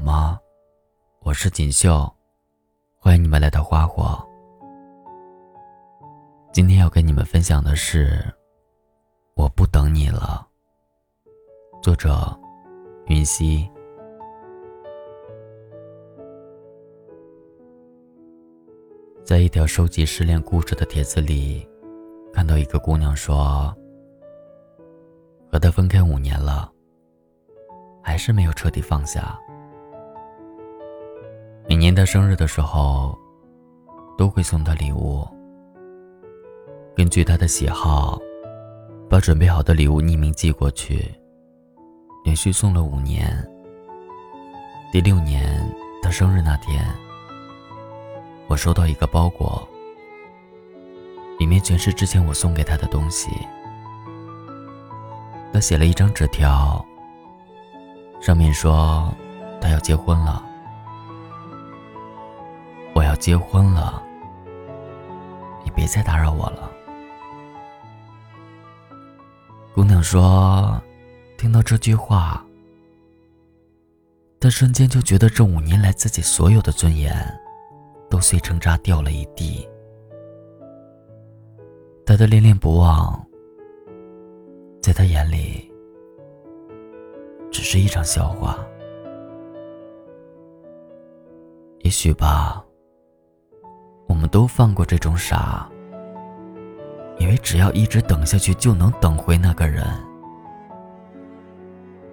吗？我是锦绣，欢迎你们来到花火。今天要跟你们分享的是《我不等你了》，作者云溪。在一条收集失恋故事的帖子里，看到一个姑娘说：“和他分开五年了。”还是没有彻底放下。每年他生日的时候，都会送他礼物。根据他的喜好，把准备好的礼物匿名寄过去，连续送了五年。第六年他生日那天，我收到一个包裹，里面全是之前我送给他的东西。他写了一张纸条。上面说，他要结婚了。我要结婚了，你别再打扰我了。姑娘说，听到这句话，她瞬间就觉得这五年来自己所有的尊严，都碎成渣掉了一地。她的恋恋不忘，在她眼里。只是一场笑话。也许吧，我们都犯过这种傻，以为只要一直等下去就能等回那个人。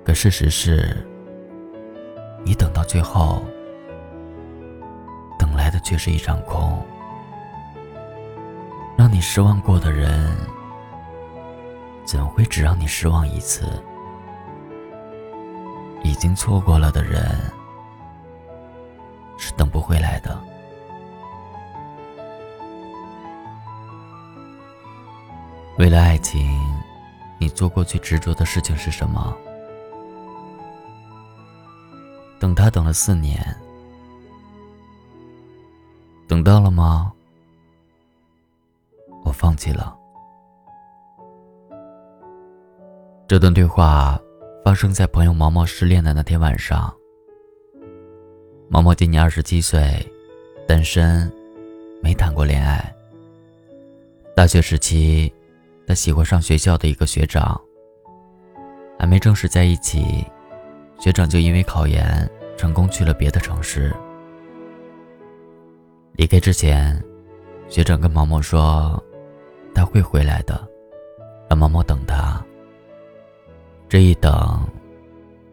可事实是，你等到最后，等来的却是一场空。让你失望过的人，怎会只让你失望一次？已经错过了的人，是等不回来的。为了爱情，你做过最执着的事情是什么？等他等了四年，等到了吗？我放弃了。这段对话。发生在朋友毛毛失恋的那天晚上。毛毛今年二十七岁，单身，没谈过恋爱。大学时期，他喜欢上学校的一个学长。还没正式在一起，学长就因为考研成功去了别的城市。离开之前，学长跟毛毛说，他会回来的，让毛毛等他。这一等，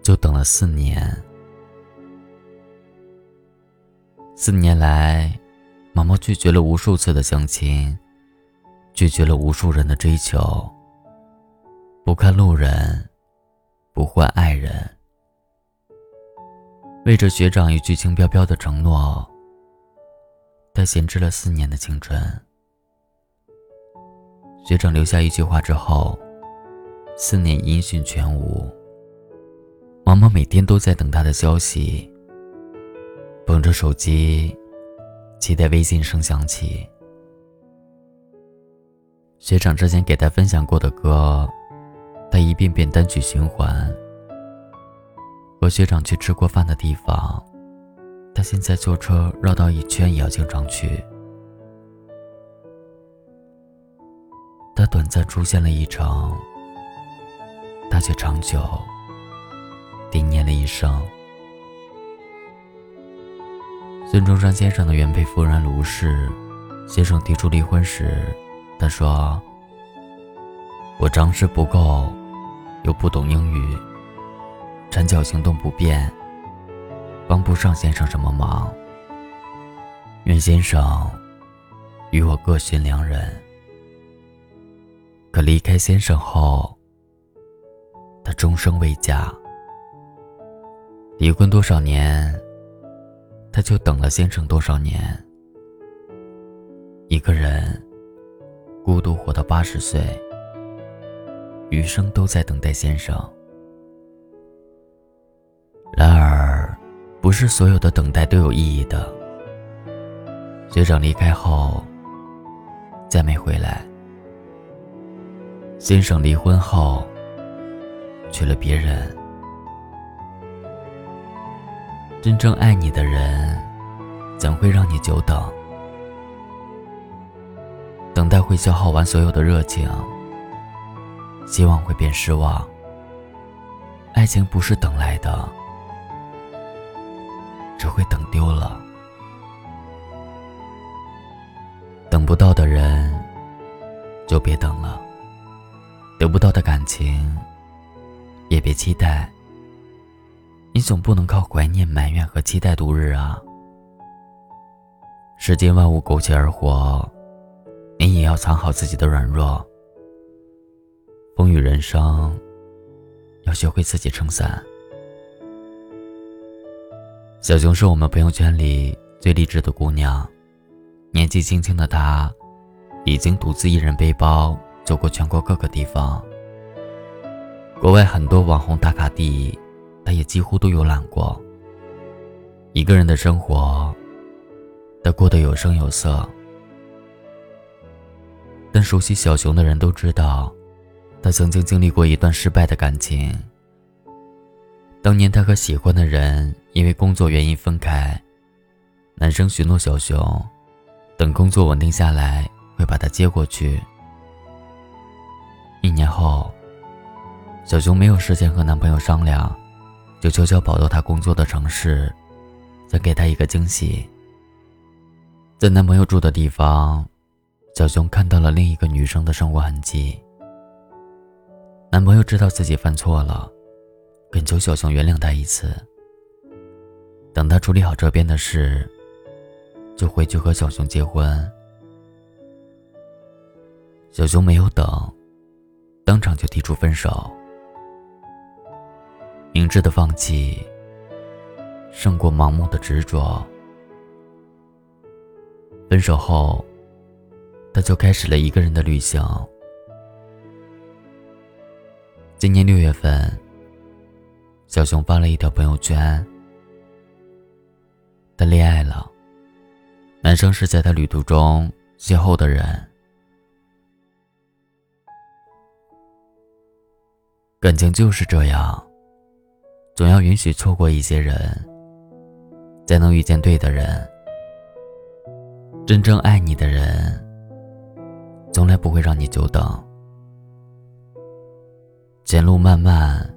就等了四年。四年来，毛毛拒绝了无数次的相亲，拒绝了无数人的追求。不看路人，不换爱人，为着学长一句轻飘飘的承诺，他闲置了四年的青春。学长留下一句话之后。四年音讯全无，毛毛每天都在等他的消息，捧着手机，期待微信声响起。学长之前给他分享过的歌，他一遍遍单曲循环。和学长去吃过饭的地方，他现在坐车绕道一圈也要经常去。他短暂出现了一程。他却长久惦念了一生。孙中山先生的原配夫人卢氏，先生提出离婚时，他说：“我常识不够，又不懂英语，缠脚行动不便，帮不上先生什么忙。愿先生与我各寻良人。”可离开先生后。他终生未嫁，离婚多少年，他就等了先生多少年。一个人孤独活到八十岁，余生都在等待先生。然而，不是所有的等待都有意义的。学长离开后，再没回来。先生离婚后。娶了别人，真正爱你的人，怎会让你久等？等待会消耗完所有的热情，希望会变失望。爱情不是等来的，只会等丢了。等不到的人，就别等了；得不到的感情，也别期待。你总不能靠怀念、埋怨和期待度日啊！世间万物苟且而活，你也要藏好自己的软弱。风雨人生，要学会自己撑伞。小熊是我们朋友圈里最励志的姑娘，年纪轻轻的她，已经独自一人背包走过全国各个地方。国外很多网红打卡地。他也几乎都游览过。一个人的生活，他过得有声有色。但熟悉小熊的人都知道，他曾经经历过一段失败的感情。当年他和喜欢的人因为工作原因分开，男生许诺小熊，等工作稳定下来会把他接过去。一年后，小熊没有时间和男朋友商量。就悄悄跑到他工作的城市，想给他一个惊喜。在男朋友住的地方，小熊看到了另一个女生的生活痕迹。男朋友知道自己犯错了，恳求小熊原谅他一次。等他处理好这边的事，就回去和小熊结婚。小熊没有等，当场就提出分手。明智的放弃，胜过盲目的执着。分手后，他就开始了一个人的旅行。今年六月份，小熊发了一条朋友圈：他恋爱了，男生是在他旅途中邂逅的人。感情就是这样。总要允许错过一些人，才能遇见对的人。真正爱你的人，从来不会让你久等。前路漫漫，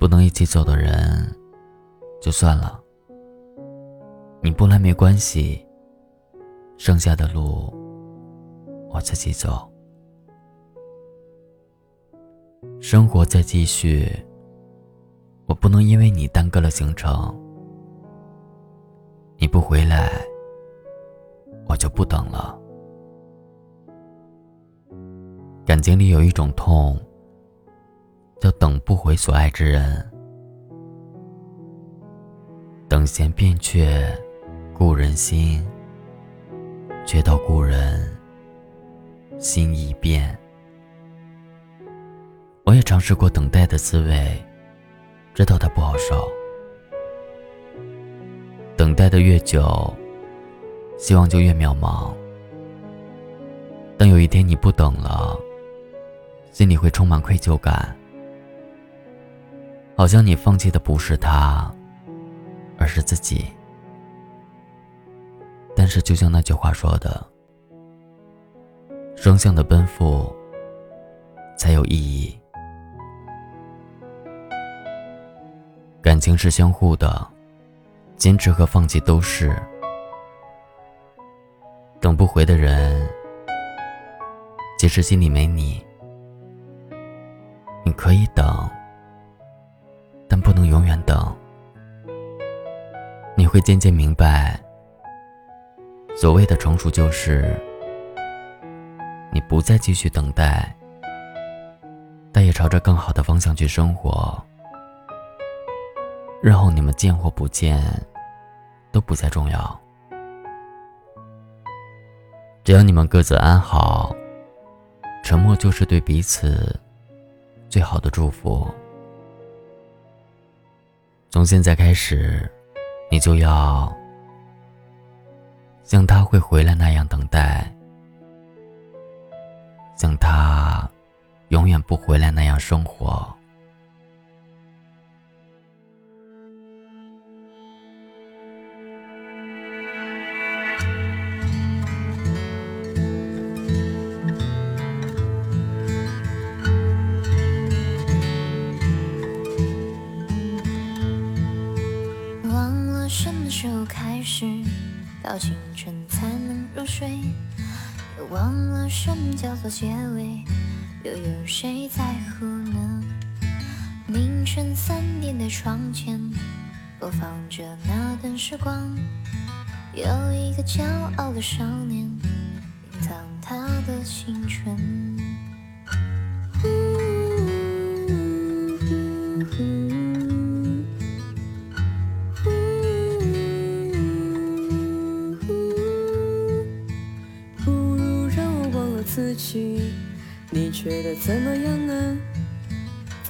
不能一起走的人，就算了。你不来没关系，剩下的路我自己走。生活在继续。我不能因为你耽搁了行程，你不回来，我就不等了。感情里有一种痛，叫等不回所爱之人。等闲变却故人心，却道故人心易变。我也尝试过等待的滋味。知道它不好受，等待的越久，希望就越渺茫。当有一天你不等了，心里会充满愧疚感，好像你放弃的不是他，而是自己。但是，就像那句话说的：“双向的奔赴才有意义。”感情是相互的，坚持和放弃都是。等不回的人，即使心里没你，你可以等，但不能永远等。你会渐渐明白，所谓的成熟就是，你不再继续等待，但也朝着更好的方向去生活。日后你们见或不见，都不再重要。只要你们各自安好，沉默就是对彼此最好的祝福。从现在开始，你就要像他会回来那样等待，像他永远不回来那样生活。时候开始到清晨才能入睡，也忘了什么叫做结尾，又有谁在乎呢？凌晨三点的窗前，播放着那段时光，有一个骄傲的少年，隐藏他的青春。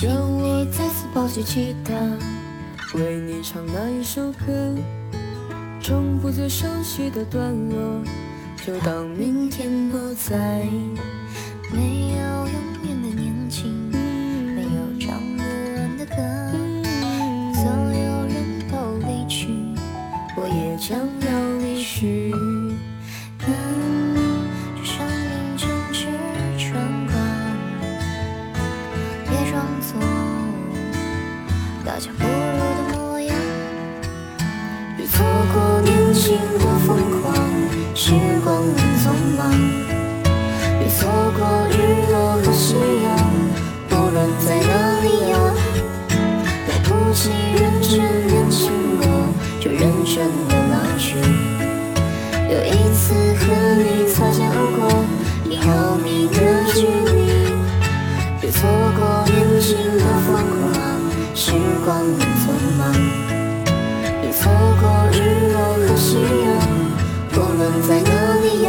请你再次抱起吉他，为你唱那一首歌，重复最熟悉的段落，就当明天不在。没有永远的年轻，没有唱不完的歌，所有人都离去，我也将要离去。认真年轻过，就认真的老去。有一次和你擦肩而过，一毫米的距离。别错过年轻的疯狂。时光很匆忙，别错过日落和夕阳，无论在哪里呀。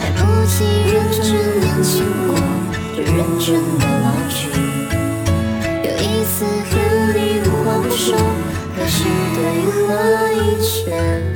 来不及认真年轻过，就认真的和，一切。